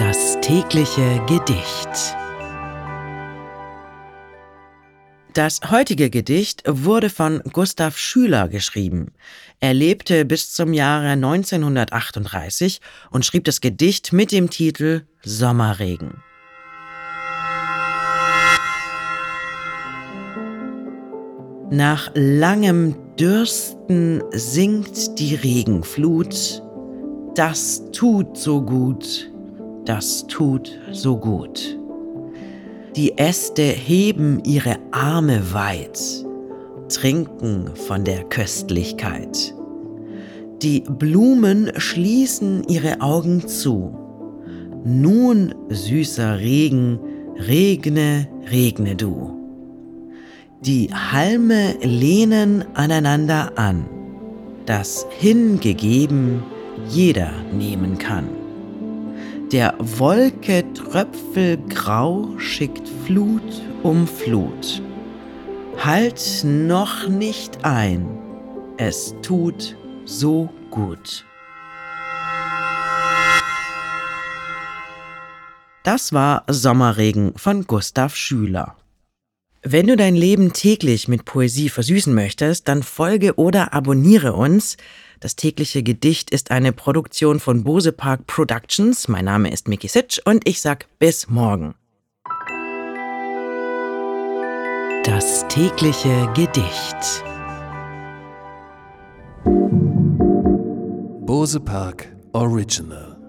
Das tägliche Gedicht. Das heutige Gedicht wurde von Gustav Schüler geschrieben. Er lebte bis zum Jahre 1938 und schrieb das Gedicht mit dem Titel Sommerregen. Nach langem Dürsten sinkt die Regenflut. Das tut so gut, das tut so gut. Die Äste heben ihre Arme weit, trinken von der Köstlichkeit. Die Blumen schließen ihre Augen zu. Nun, süßer Regen, regne, regne du. Die Halme lehnen aneinander an, das hingegeben jeder nehmen kann. Der Wolke Tröpfel grau schickt Flut um Flut. Halt noch nicht ein, es tut so gut. Das war Sommerregen von Gustav Schüler. Wenn du dein Leben täglich mit Poesie versüßen möchtest, dann folge oder abonniere uns. Das tägliche Gedicht ist eine Produktion von Bose Park Productions. Mein Name ist Miki Sitsch und ich sag bis morgen. Das tägliche Gedicht. Bose Park Original